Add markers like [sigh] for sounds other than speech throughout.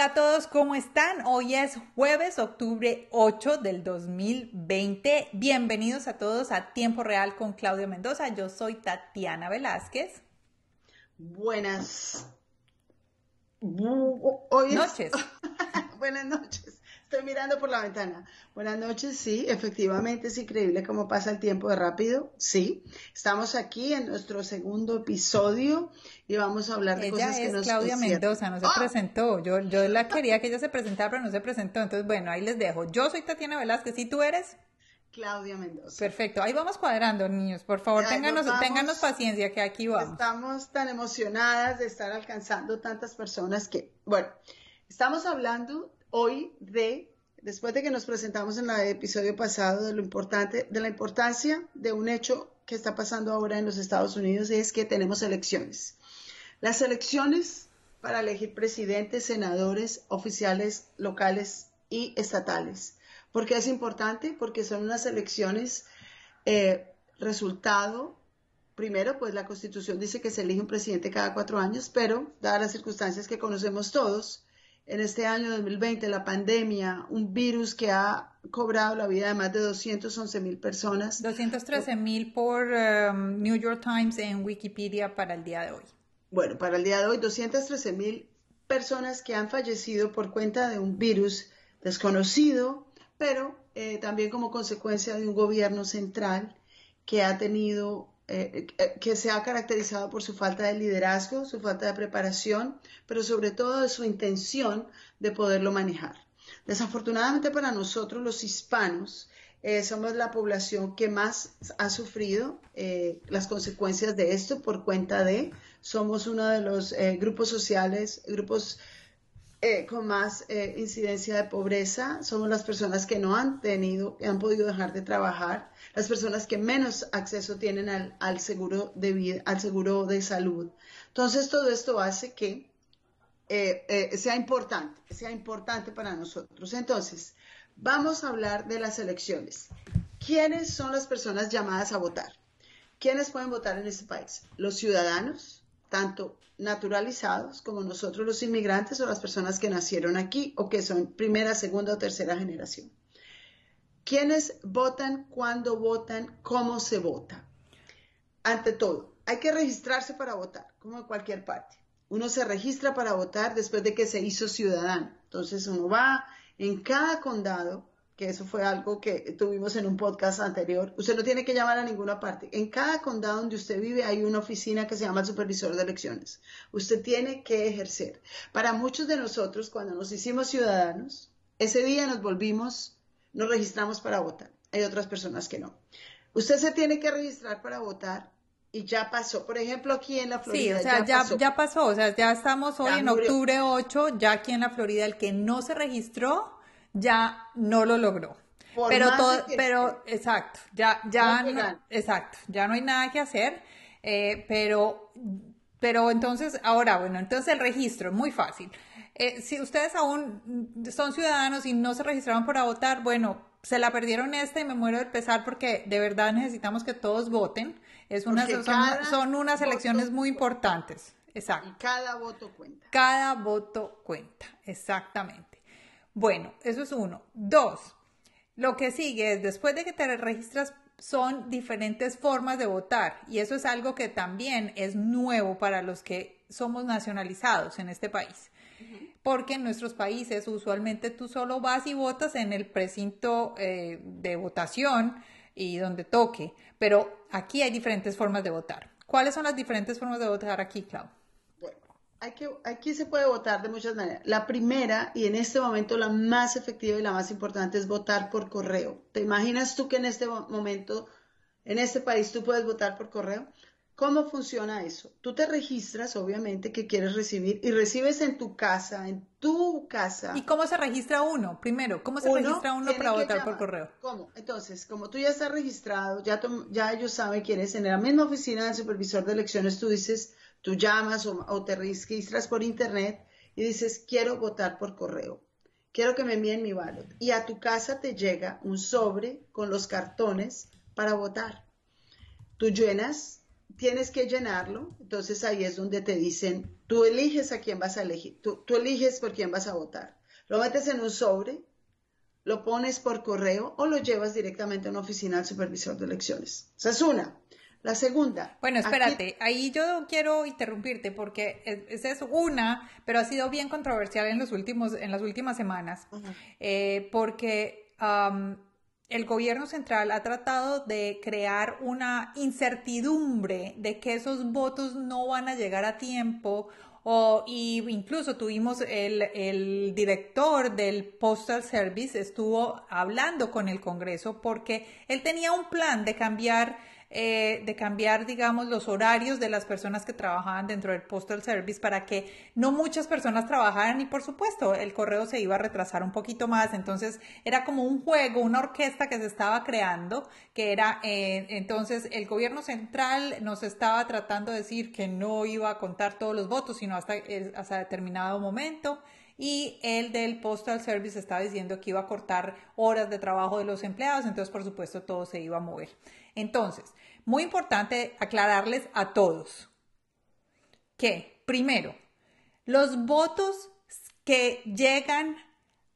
Hola a todos, ¿cómo están? Hoy es jueves, octubre 8 del 2020. Bienvenidos a todos a Tiempo Real con Claudio Mendoza. Yo soy Tatiana Velázquez. Buenas noches. [laughs] Buenas noches. Estoy mirando por la ventana. Buenas noches, sí, efectivamente es increíble cómo pasa el tiempo de rápido, sí. Estamos aquí en nuestro segundo episodio y vamos a hablar de cosas que nos Claudia Mendoza, no se ¡Ah! presentó. Yo, yo la quería que ella se presentara, pero no se presentó. Entonces, bueno, ahí les dejo. Yo soy Tatiana Velázquez, ¿y tú eres? Claudia Mendoza. Perfecto, ahí vamos cuadrando, niños. Por favor, ténganos, ténganos paciencia que aquí vamos. Estamos tan emocionadas de estar alcanzando tantas personas que, bueno, estamos hablando hoy de, después de que nos presentamos en el episodio pasado de lo importante, de la importancia de un hecho que está pasando ahora en los Estados Unidos, es que tenemos elecciones. Las elecciones para elegir presidentes, senadores, oficiales locales y estatales. ¿Por qué es importante? Porque son unas elecciones eh, resultado Primero, pues la Constitución dice que se elige un presidente cada cuatro años, pero dadas las circunstancias que conocemos todos, en este año 2020, la pandemia, un virus que ha cobrado la vida de más de 211 mil personas. 213 mil por um, New York Times en Wikipedia para el día de hoy. Bueno, para el día de hoy, 213 mil personas que han fallecido por cuenta de un virus desconocido, pero eh, también como consecuencia de un gobierno central que ha tenido eh, eh, que se ha caracterizado por su falta de liderazgo, su falta de preparación, pero sobre todo de su intención de poderlo manejar. Desafortunadamente para nosotros los hispanos, eh, somos la población que más ha sufrido las consecuencias de esto por cuenta de, somos uno de los grupos sociales, grupos con más incidencia de pobreza, somos las personas que no han tenido, han podido dejar de trabajar, las personas que menos acceso tienen al, seguro de vida, al seguro de salud. Entonces, todo esto hace que eh, eh, sea importante, sea importante para nosotros. Entonces, vamos a hablar de las elecciones. ¿Quiénes son las personas llamadas a votar? ¿Quiénes pueden votar en este país? Los ciudadanos, tanto naturalizados como nosotros los inmigrantes o las personas que nacieron aquí o que son primera, segunda o tercera generación. ¿Quiénes votan? ¿Cuándo votan? ¿Cómo se vota? Ante todo, hay que registrarse para votar, como en cualquier parte. Uno se registra para votar después de que se hizo ciudadano. Entonces uno va en cada condado, que eso fue algo que tuvimos en un podcast anterior, usted no tiene que llamar a ninguna parte. En cada condado donde usted vive hay una oficina que se llama el supervisor de elecciones. Usted tiene que ejercer. Para muchos de nosotros, cuando nos hicimos ciudadanos, ese día nos volvimos nos registramos para votar. Hay otras personas que no. Usted se tiene que registrar para votar y ya pasó. Por ejemplo, aquí en la Florida. Sí, o sea, ya, pasó. O sea, ya estamos hoy en octubre 8, ya aquí en la Florida el que no se registró ya no lo logró. pero todo, pero exacto, ya, ya, no, exacto, ya no hay nada que hacer. Eh, pero, pero entonces, ahora, bueno, entonces el registro, muy fácil. Eh, si ustedes aún son ciudadanos y no se registraron para votar, bueno, se la perdieron esta y me muero de pesar porque de verdad necesitamos que todos voten. Es una, son, unas elecciones muy importantes. Exacto. Y cada voto cuenta. Cada voto cuenta, exactamente. Bueno, eso es uno. Dos, lo que sigue es después de que te registras son diferentes formas de votar y eso es algo que también es nuevo para los que somos nacionalizados en este país porque en nuestros países usualmente tú solo vas y votas en el precinto eh, de votación y donde toque, pero aquí hay diferentes formas de votar. ¿Cuáles son las diferentes formas de votar aquí, Clau? Bueno, aquí se puede votar de muchas maneras. La primera y en este momento la más efectiva y la más importante es votar por correo. ¿Te imaginas tú que en este momento, en este país, tú puedes votar por correo? ¿Cómo funciona eso? Tú te registras, obviamente, que quieres recibir y recibes en tu casa, en tu casa. ¿Y cómo se registra uno? Primero, ¿cómo se registra uno para votar por correo? ¿Cómo? Entonces, como tú ya estás registrado, ya, ya ellos saben quién es, en la misma oficina del supervisor de elecciones tú dices, tú llamas o, te registras por internet y dices, quiero votar por correo. Quiero que me envíen mi ballot. Y a tu casa te llega un sobre con los cartones para votar. Tú llenas tienes que llenarlo, entonces ahí es donde te dicen, tú eliges a quién vas a elegir, tú, eliges por quién vas a votar. Lo metes en un sobre, lo pones por correo o lo llevas directamente a una oficina del supervisor de elecciones. Esa es una. La segunda. Bueno, espérate, ahí yo quiero interrumpirte porque esa es una, pero ha sido bien controversial en los últimos, en las últimas semanas, eh, porque el gobierno central ha tratado de crear una incertidumbre de que esos votos no van a llegar a tiempo o, y incluso tuvimos el, el, director del Postal Service estuvo hablando con el Congreso porque él tenía un plan de cambiar eh, de cambiar, digamos, los horarios de las personas que trabajaban dentro del Postal Service para que no muchas personas trabajaran y por supuesto el correo se iba a retrasar un poquito más. Entonces era como un juego, una orquesta que se estaba creando, que era, eh, entonces el gobierno central nos estaba tratando de decir que no iba a contar todos los votos, sino hasta, hasta determinado momento y el del Postal Service estaba diciendo que iba a cortar horas de trabajo de los empleados, entonces por supuesto todo se iba a mover. Entonces, muy importante aclararles a todos que, primero, los votos que llegan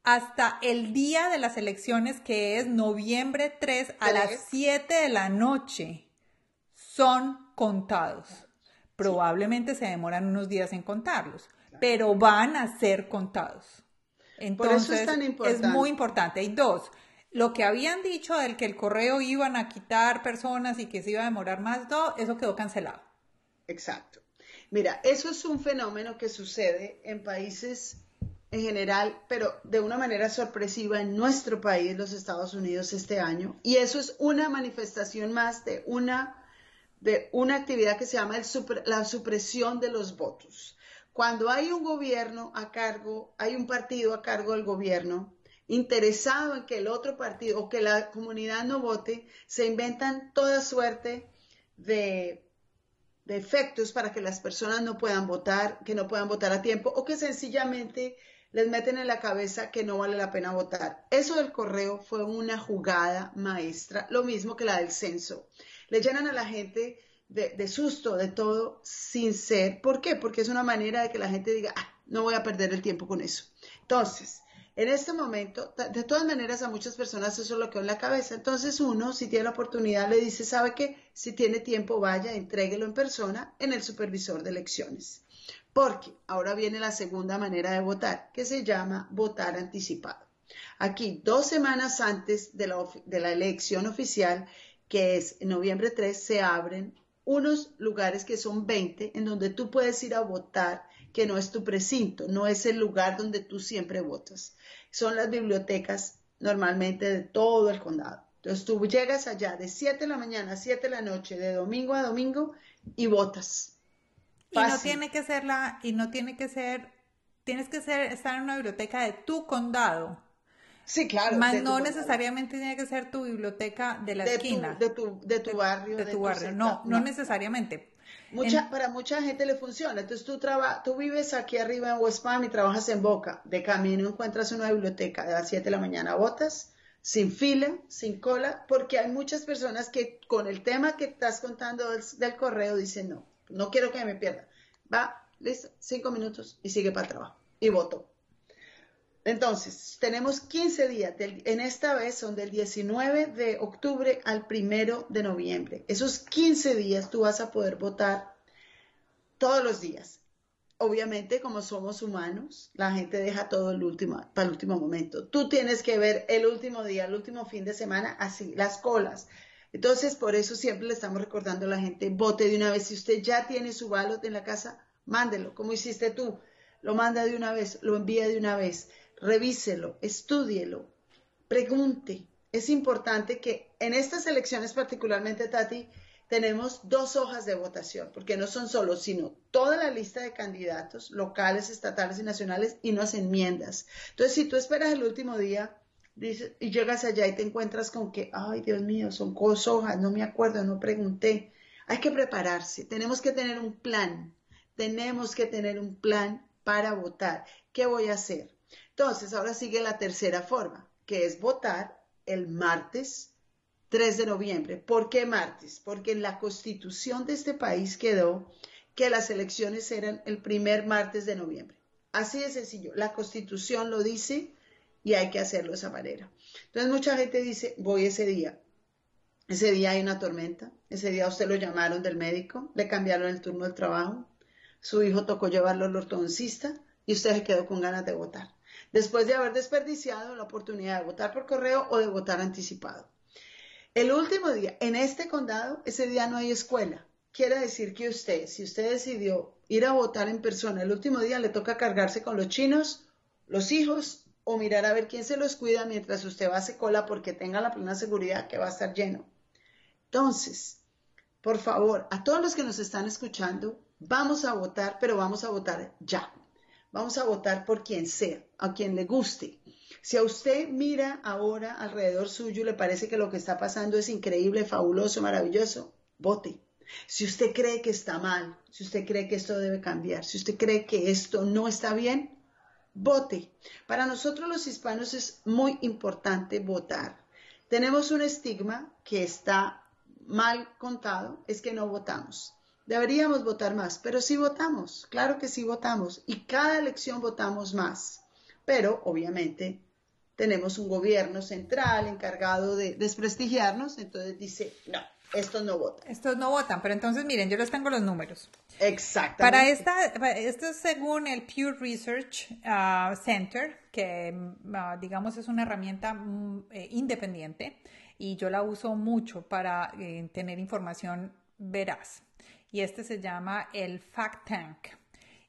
hasta el día de las elecciones, que es noviembre 3 a las 7 de la noche, son contados. Probablemente se demoran unos días en contarlos, pero van a ser contados. Entonces, es, es muy importante. Y dos, lo que habían dicho del que el correo iban a quitar personas y que se iba a demorar más, todo, eso quedó cancelado. Exacto. Mira, eso es un fenómeno que sucede en países en general, pero de una manera sorpresiva en nuestro país, los Estados Unidos, este año. Y eso es una manifestación más de una, de una actividad que se llama la supresión de los votos. Cuando hay un gobierno a cargo, hay un partido a cargo del gobierno, interesado en que el otro partido o que la comunidad no vote, se inventan toda suerte de, de efectos para que las personas no puedan votar, que no puedan votar a tiempo o que sencillamente les meten en la cabeza que no vale la pena votar. Eso del correo fue una jugada maestra, lo mismo que la del censo. Le llenan a la gente de, de, susto, de todo, sin ser. ¿Por qué? Porque es una manera de que la gente diga, ah, no voy a perder el tiempo con eso. Entonces, en este momento, de todas maneras, a muchas personas eso lo quedó en la cabeza. Entonces uno, si tiene la oportunidad, le dice, ¿sabe qué? Si tiene tiempo, vaya, entréguelo en persona en el supervisor de elecciones. Porque ahora viene la segunda manera de votar, que se llama votar anticipado. Aquí, dos semanas antes de la, de la elección oficial, que es noviembre 3, se abren unos lugares que son 20 en donde tú puedes ir a votar que no es tu precinto, no es el lugar donde tú siempre votas. Son las bibliotecas normalmente de todo el condado. Entonces tú llegas allá de 7 de la mañana a 7 de la noche, de domingo a domingo, y votas. Y no tiene que ser la, y no tiene que ser, tienes que ser, estar en una biblioteca de tu condado. Sí, claro. Más no necesariamente tiene que ser tu biblioteca de la esquina. de, tu, de tu barrio. De, tu barrio. no, no, necesariamente. Mucha, Para mucha gente le funciona. Entonces tú, traba, tú vives aquí arriba en West Palm y trabajas en Boca. De camino encuentras una biblioteca de las 7 de la mañana. Botas sin fila, sin cola, porque hay muchas personas que con el tema que estás contando del, correo dicen no, no quiero que me pierda. Va, listo, cinco minutos y sigue para el trabajo. Y voto. Entonces, tenemos 15 días, en esta vez son del 19 de octubre al 1 de noviembre. Esos 15 días tú vas a poder votar todos los días. Obviamente, como somos humanos, la gente deja todo el último, para el último momento. Tú tienes que ver el último día, el último fin de semana, así, las colas. Entonces, por eso siempre le estamos recordando a la gente, vote de una vez. Si usted ya tiene su ballot en la casa, mándelo, como hiciste tú. Lo manda de una vez, lo envía de una vez revíselo, estúdielo, pregunte. Es importante que en estas elecciones particularmente, Tati, tenemos dos hojas de votación, porque no son solo, sino toda la lista de candidatos locales, estatales y nacionales y unas enmiendas. Entonces, si tú esperas el último día y llegas allá y te encuentras con que, ay, Dios mío, son dos hojas, no me acuerdo, no pregunté. Hay que prepararse, tenemos que tener un plan, tenemos que tener un plan para votar. ¿Qué voy a hacer? Entonces, ahora sigue la tercera forma, que es votar el martes 3 de noviembre. ¿Por qué martes? Porque en la constitución de este país quedó que las elecciones eran el primer martes de noviembre. Así de sencillo. La constitución lo dice y hay que hacerlo de esa manera. Entonces mucha gente dice, voy ese día. Ese día hay una tormenta, ese día usted lo llamaron del médico, le cambiaron el turno del trabajo, su hijo tocó llevarlo al ortodoncista y usted se quedó con ganas de votar. Después de haber desperdiciado la oportunidad de votar por correo o de votar anticipado. El último día, en este condado, ese día no hay escuela. Quiere decir que usted, si usted decidió ir a votar en persona el último día, le toca cargarse con los chinos, los hijos o mirar a ver quién se los cuida mientras usted va a hacer cola porque tenga la plena seguridad que va a estar lleno. Entonces, por favor, a todos los que nos están escuchando, vamos a votar, pero vamos a votar ya. Vamos a votar por quien sea, a quien le guste. Si a usted mira ahora alrededor suyo y le parece que lo que está pasando es increíble, fabuloso, maravilloso, vote. Si usted cree que está mal, si usted cree que esto debe cambiar, si usted cree que esto no está bien, vote. Para nosotros los hispanos es muy importante votar. Tenemos un estigma que está mal contado es que no votamos. Deberíamos votar más, pero sí votamos, claro que sí votamos y cada elección votamos más. Pero obviamente tenemos un gobierno central encargado de desprestigiarnos, entonces dice, no, estos no votan. Estos no votan, pero entonces miren, yo les tengo los números. Exactamente. Para esta, esto es según el Pew Research uh, Center, que uh, digamos es una herramienta mm, eh, independiente y yo la uso mucho para eh, tener información veraz. Y este se llama el Fact Tank.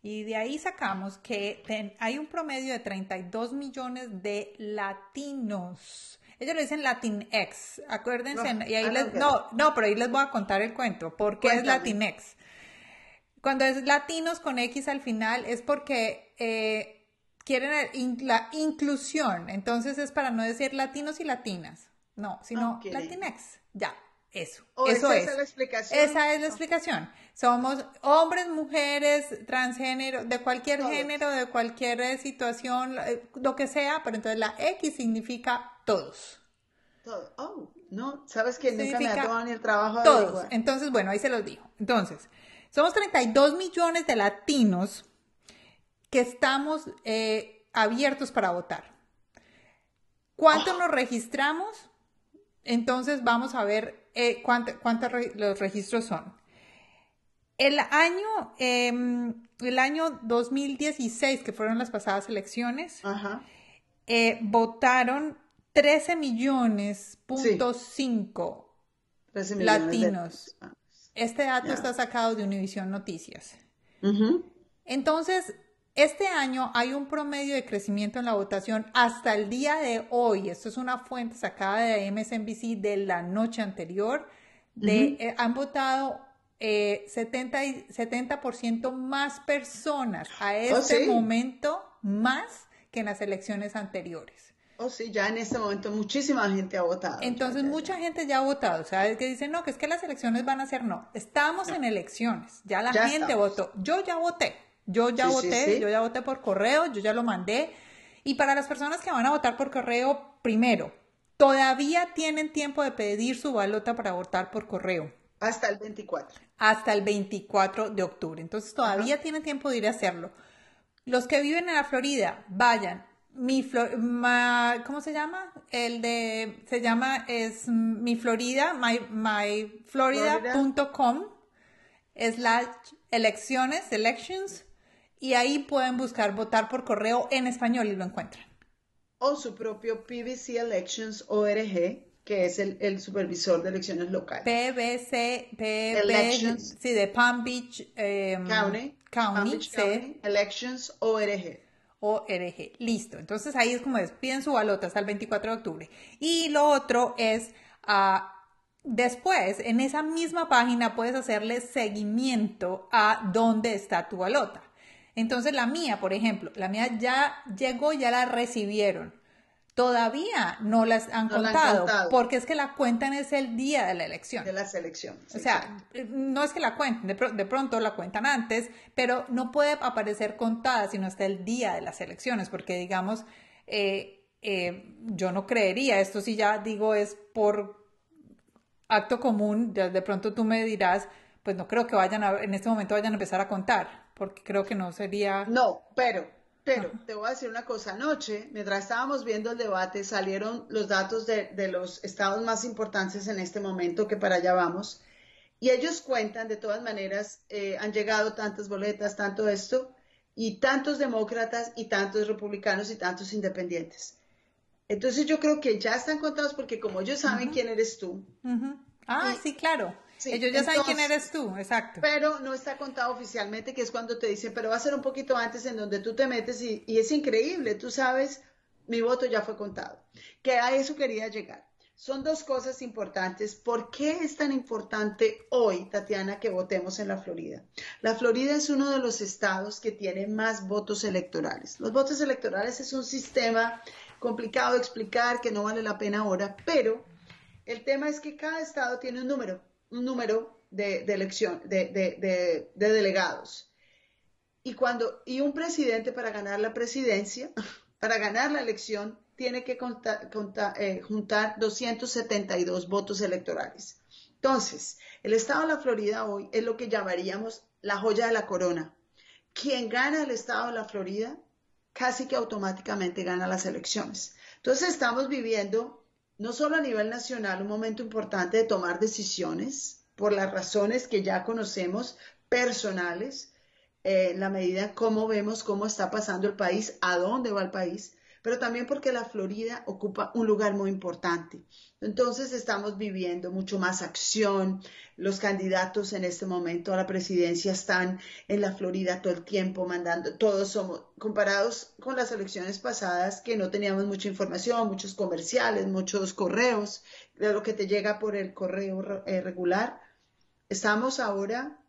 Y de ahí sacamos que hay un promedio de 32 millones de latinos. Ellos le dicen Latinx, acuérdense. No, y ahí les, no, no, pero ahí les voy a contar el cuento. ¿Por qué es Latinx? Cuando es latinos con X al final es porque eh, quieren la inclusión. Entonces es para no decir latinos y latinas. No, sino Latinx. Ya, eso. Oh, eso esa es. la explicación. Esa es la explicación. Somos hombres, mujeres, transgénero, de cualquier género, de cualquier situación, eh, lo que sea, pero entonces la X significa todos. Todos. Oh, no, sabes que nunca me ha ni el trabajo de Todos. Entonces, bueno, ahí se los digo. Entonces, somos 32 millones de latinos que estamos eh, abiertos para votar. ¿Cuántos oh. nos registramos? Entonces vamos a ver eh, cuántos los registros son. El año, em, el año 2016, que fueron las pasadas elecciones, eh, votaron 13 millones, punto 5 latinos. Este dato está sacado de Univision Noticias. Entonces, este año hay un promedio de crecimiento en la votación hasta el día de hoy. Esto es una fuente sacada de MSNBC de la noche anterior. De, eh, han votado eh, 70, 70% más personas a oh, este momento, más que en las elecciones anteriores. Oh, sí, ya en este momento muchísima gente ha votado. Entonces, mucha gente ya ha votado. O sea, es que dicen, no, que es que las elecciones van a ser no. Estamos en elecciones. Ya la gente votó. Yo ya voté. Yo ya voté, yo ya voté por correo, yo ya lo mandé. Y para las personas que van a votar por correo, primero, todavía tienen tiempo de pedir su balota para votar por correo. Hasta el 24. Hasta el 24 de octubre. Entonces todavía tienen tiempo de ir a hacerlo. Los que viven en la Florida, vayan. Mi ¿Cómo se llama? El de. Se llama. Es mi Florida, my, myflorida.com slash elecciones, elections y ahí pueden buscar votar por correo en español y lo encuentran. O su propio PBC Elections ORG, que es el, supervisor de elecciones locales. PBC, Elections. Sí, de Palm Beach em, County. County, Elections ORG. ORG. Listo. Entonces ahí es como es, piden su balota hasta el 24 de octubre. Y lo otro es, uh, después, en esa misma página puedes hacerle seguimiento a dónde está tu balota. Entonces la mía, por ejemplo, la mía ya llegó, ya la recibieron. Todavía no las han, contado, porque es que la cuentan es el día de la elección. De las elecciones. O sea, no es que la cuenten, de, pronto la cuentan antes, pero no puede aparecer contada sino hasta el día de las elecciones, porque digamos, eh, eh, yo no creería, esto sí ya digo es por acto común, ya de pronto tú me dirás, pues no creo que vayan a, en este momento vayan a empezar a contar, porque creo que no sería... No, pero, pero, te voy a decir una cosa, anoche, mientras estábamos viendo el debate, salieron los datos de, de los estados más importantes en este momento, que para allá vamos, y ellos cuentan, de todas maneras, eh, han llegado tantas boletas, tanto esto, y tantos demócratas y tantos republicanos y tantos independientes. Entonces yo creo que ya están contados porque como ellos saben quién eres tú. Ah, sí, claro. Ellos ya saben quién eres tú, exacto. Pero no está contado oficialmente, que es cuando te dicen, pero va a ser un poquito antes en donde tú te metes y, y es increíble, tú sabes, mi voto ya fue contado. Que a eso quería llegar. Son dos cosas importantes. ¿Por qué es tan importante hoy, Tatiana, que votemos en la Florida? La Florida es uno de los estados que tiene más votos electorales. Los votos electorales es un sistema complicado de explicar que no vale la pena ahora, pero el tema es que cada estado tiene un número, un número de, elección, de, delegados. Y cuando, y un presidente para ganar la presidencia, para ganar la elección, tiene que eh, juntar 272 votos electorales. Entonces, el estado de la Florida hoy es lo que llamaríamos la joya de la corona. Quien gana el estado de la Florida casi que automáticamente gana las elecciones. Entonces estamos viviendo, no solo a nivel nacional, un momento importante de tomar decisiones por las razones que ya conocemos, personales, eh, en la medida como vemos cómo está pasando el país, a dónde va el país, pero también porque la Florida ocupa un lugar muy importante. Entonces estamos viviendo mucho más acción. Los candidatos en este momento a la presidencia están en la Florida todo el tiempo mandando, todos somos comparados con las elecciones pasadas que no teníamos mucha información, muchos comerciales, muchos correos, de lo que te llega por el correo eh, regular. Estamos ahora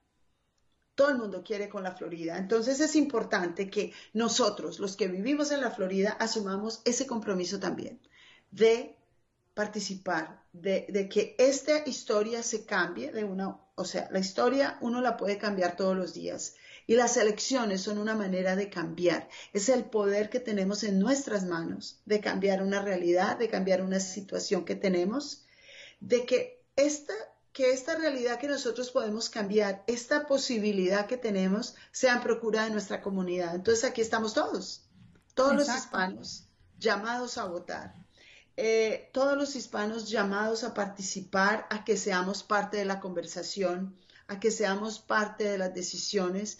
todo el mundo quiere con la Florida. Entonces es importante que nosotros, los que vivimos en la Florida, asumamos ese compromiso también de participar, de, que esta historia se cambie de una, o sea, la historia uno la puede cambiar todos los días y las elecciones son una manera de cambiar. Es el poder que tenemos en nuestras manos de cambiar una realidad, de cambiar una situación que tenemos, de que esta que esta realidad que nosotros podemos cambiar, esta posibilidad que tenemos, sea en procura de nuestra comunidad. Entonces aquí estamos todos, todos los hispanos llamados a votar, eh, todos los hispanos llamados a participar, a que seamos parte de la conversación, a que seamos parte de las decisiones.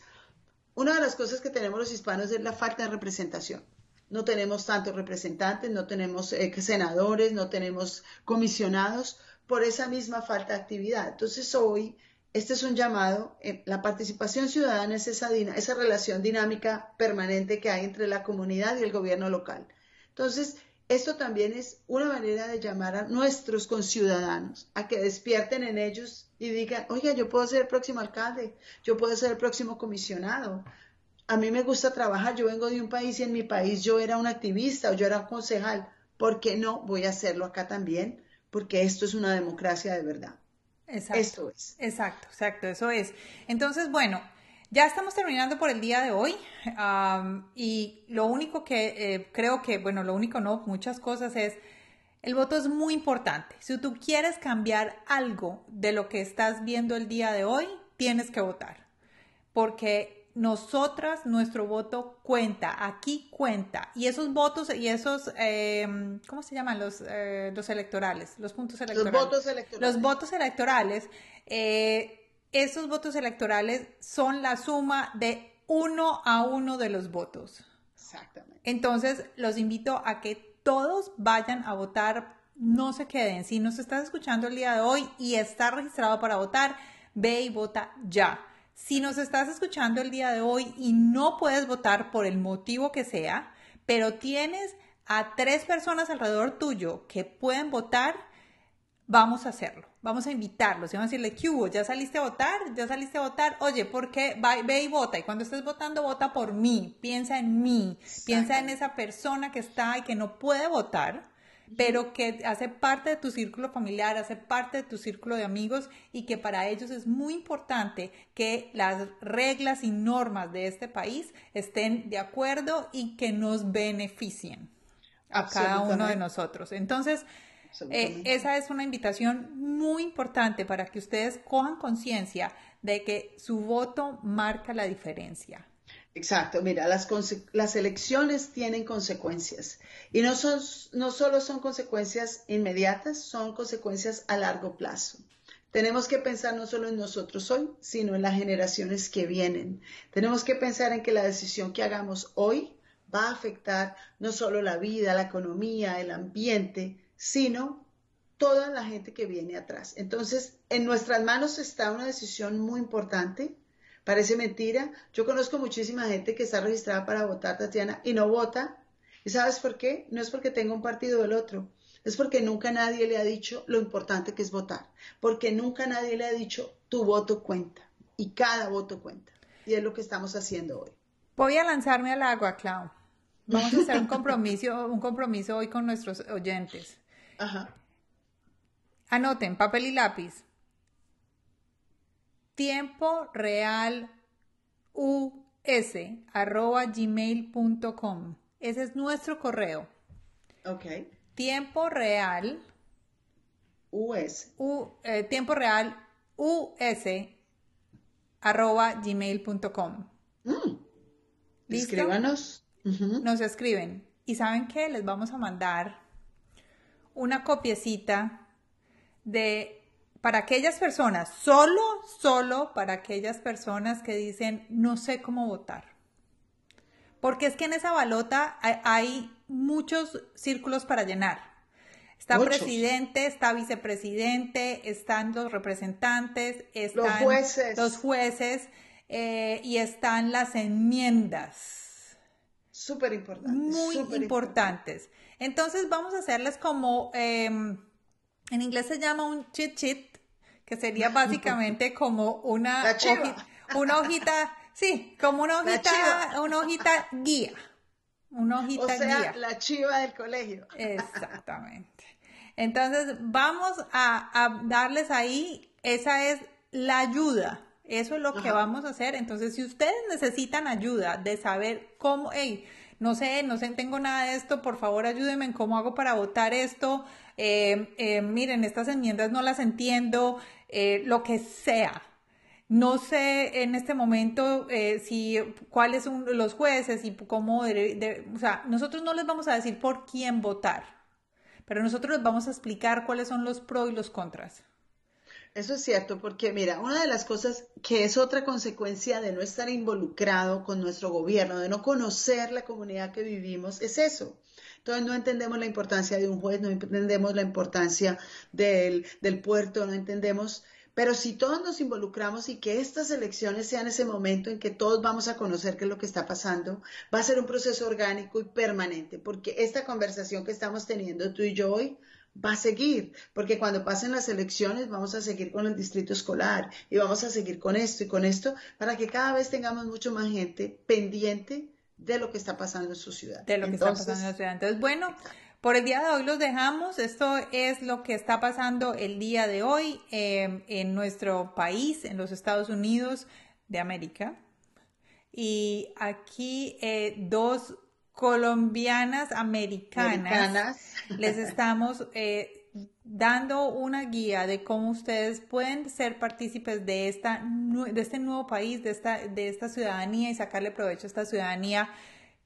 Una de las cosas que tenemos los hispanos es la falta de representación. No tenemos tantos representantes, no tenemos eh, senadores, no tenemos comisionados, por esa misma falta de actividad. Entonces hoy, este es un llamado, eh, la participación ciudadana es esa, esa relación dinámica permanente que hay entre la comunidad y el gobierno local. Entonces, esto también es una manera de llamar a nuestros conciudadanos a que despierten en ellos y digan, oiga, yo puedo ser el próximo alcalde, yo puedo ser el próximo comisionado. A mí me gusta trabajar, yo vengo de un país y en mi país yo era un activista o yo era un concejal. ¿Por qué no voy a hacerlo acá también? Porque esto es una democracia de verdad. Exacto. Esto es. Exacto, exacto, eso es. Entonces, bueno, ya estamos terminando por el día de hoy y lo único que eh, creo que, bueno, lo único no, muchas cosas es, el voto es muy importante. Si tú quieres cambiar algo de lo que estás viendo el día de hoy, tienes que votar. Porque nosotras, nuestro voto cuenta, aquí cuenta. Y esos votos y esos, em, ¿cómo se llaman los, eh, los electorales? Los puntos electorales. Los votos electorales. Los votos electorales, eh, esos votos electorales son la suma de uno a uno de los votos. Exactamente. Entonces, los invito a que todos vayan a votar, no se queden. Si nos estás escuchando el día de hoy y estás registrado para votar, ve y vota ya. Si nos estás escuchando el día de hoy y no puedes votar por el motivo que sea, pero tienes a tres personas alrededor tuyo que pueden votar, vamos a hacerlo. Vamos a invitarlos y vamos a decirle, ¿qué hubo? ¿Ya saliste a votar? ¿Ya saliste a votar? Oye, ¿por qué? ve y vota. Y cuando estés votando, vota por mí. Piensa en mí. Piensa en esa persona que está y que no puede votar pero que hace parte de tu círculo familiar, hace parte de tu círculo de amigos y que para ellos es muy importante que las reglas y normas de este país estén de acuerdo y que nos beneficien a cada uno de nosotros. Entonces, eh, esa es una invitación muy importante para que ustedes cojan conciencia de que su voto marca la diferencia. Exacto, mira, las, elecciones tienen consecuencias y no, son, no solo son consecuencias inmediatas, son consecuencias a largo plazo. Tenemos que pensar no solo en nosotros hoy, sino en las generaciones que vienen. Tenemos que pensar en que la decisión que hagamos hoy va a afectar no solo la vida, la economía, el ambiente, sino toda la gente que viene atrás. Entonces, en nuestras manos está una decisión muy importante Parece mentira. Yo conozco muchísima gente que está registrada para votar, Tatiana, y no vota. ¿Y sabes por qué? No es porque tenga un partido o el otro. Es porque nunca nadie le ha dicho lo importante que es votar. Porque nunca nadie le ha dicho tu voto cuenta. Y cada voto cuenta. Y es lo que estamos haciendo hoy. Voy a lanzarme al agua, Clau. Vamos a hacer un compromiso, un compromiso hoy con nuestros oyentes. Ajá. Anoten, papel y lápiz tiempo real us arroba gmail.com. Ese es nuestro correo. Ok. Tiempo real us. Eh, tiempo real us arroba gmail.com. Mm. Escríbanos. Nos escriben. ¿Y saben qué? Les vamos a mandar una copiecita de para aquellas personas, solo, solo para aquellas personas que dicen, no sé cómo votar. Porque es que en esa balota hay, muchos círculos para llenar. Está presidente, está vicepresidente, están los representantes, están los jueces, los jueces eh, y están las enmiendas. Súper importantes. Muy importantes. Entonces vamos a hacerles como, em, en inglés se llama un cheat sheet, que sería básicamente como una, hojita, una hojita, sí, como una hojita, una hojita guía. Una hojita o sea, la chiva del colegio. Exactamente. Entonces, vamos a, darles ahí, esa es la ayuda. Eso es lo que vamos a hacer. Entonces, si ustedes necesitan ayuda de saber cómo, hey, no sé, no sé, tengo nada de esto, por favor ayúdenme en cómo hago para votar esto. Eh, eh, miren, estas enmiendas no las entiendo, eh, lo que sea. No sé en este momento eh, si cuáles son los jueces y cómo, o sea, nosotros no les vamos a decir por quién votar, pero nosotros les vamos a explicar cuáles son los pros y los contras. Eso es cierto, porque mira, una de las cosas que es otra consecuencia de no estar involucrado con nuestro gobierno, de no conocer la comunidad que vivimos, es eso. Entonces no entendemos la importancia de un juez, no entendemos la importancia del, puerto, no entendemos. Pero si todos nos involucramos y que estas elecciones sean ese momento en que todos vamos a conocer qué es lo que está pasando, va a ser un proceso orgánico y permanente, porque esta conversación que estamos teniendo tú y yo hoy va a seguir, porque cuando pasen las elecciones vamos a seguir con el distrito escolar y vamos a seguir con esto y con esto, para que cada vez tengamos mucho más gente pendiente de lo que está pasando en su ciudad. De lo que está pasando en la ciudad. Entonces, bueno, por el día de hoy los dejamos. Esto es lo que está pasando el día de hoy em, en nuestro país, en los Estados Unidos de América. Y aquí eh, dos colombianas americanas, les estamos eh, dando una guía de cómo ustedes pueden ser partícipes de, esta, de este nuevo país, de esta, de esta ciudadanía y sacarle provecho a esta ciudadanía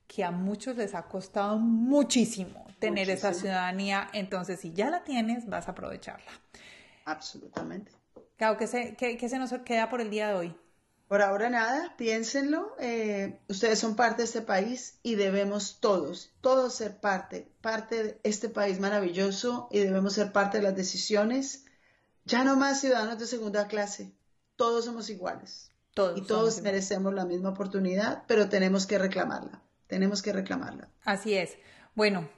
que a muchos les ha costado muchísimo tener esa ciudadanía. Entonces, si ya la tienes, vas a aprovecharla. Absolutamente. Claro, ¿qué se, qué se nos queda por el día de hoy? Por ahora nada, piénsenlo. Eh, ustedes son parte de este país y debemos todos, todos ser parte, parte de este país maravilloso y debemos ser parte de las decisiones. Ya no más ciudadanos de segunda clase. Todos somos iguales. Todos y todos merecemos la misma oportunidad, pero tenemos que reclamarla. Tenemos que reclamarla. Así es. Bueno,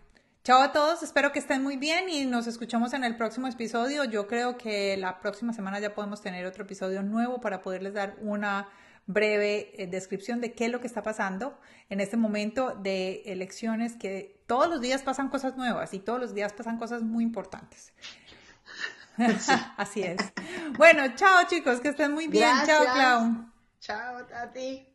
Chao a todos, espero que estén muy bien y nos escuchamos en el próximo episodio. Yo creo que la próxima semana ya podemos tener otro episodio nuevo para poderles dar una breve eh, descripción de qué es lo que está pasando en este momento de elecciones que todos los días pasan cosas nuevas y todos los días pasan cosas muy importantes. [laughs] [laughs] Así es. Bueno, chao chicos, que estén muy bien. Chao, Clau. Chao, Tati.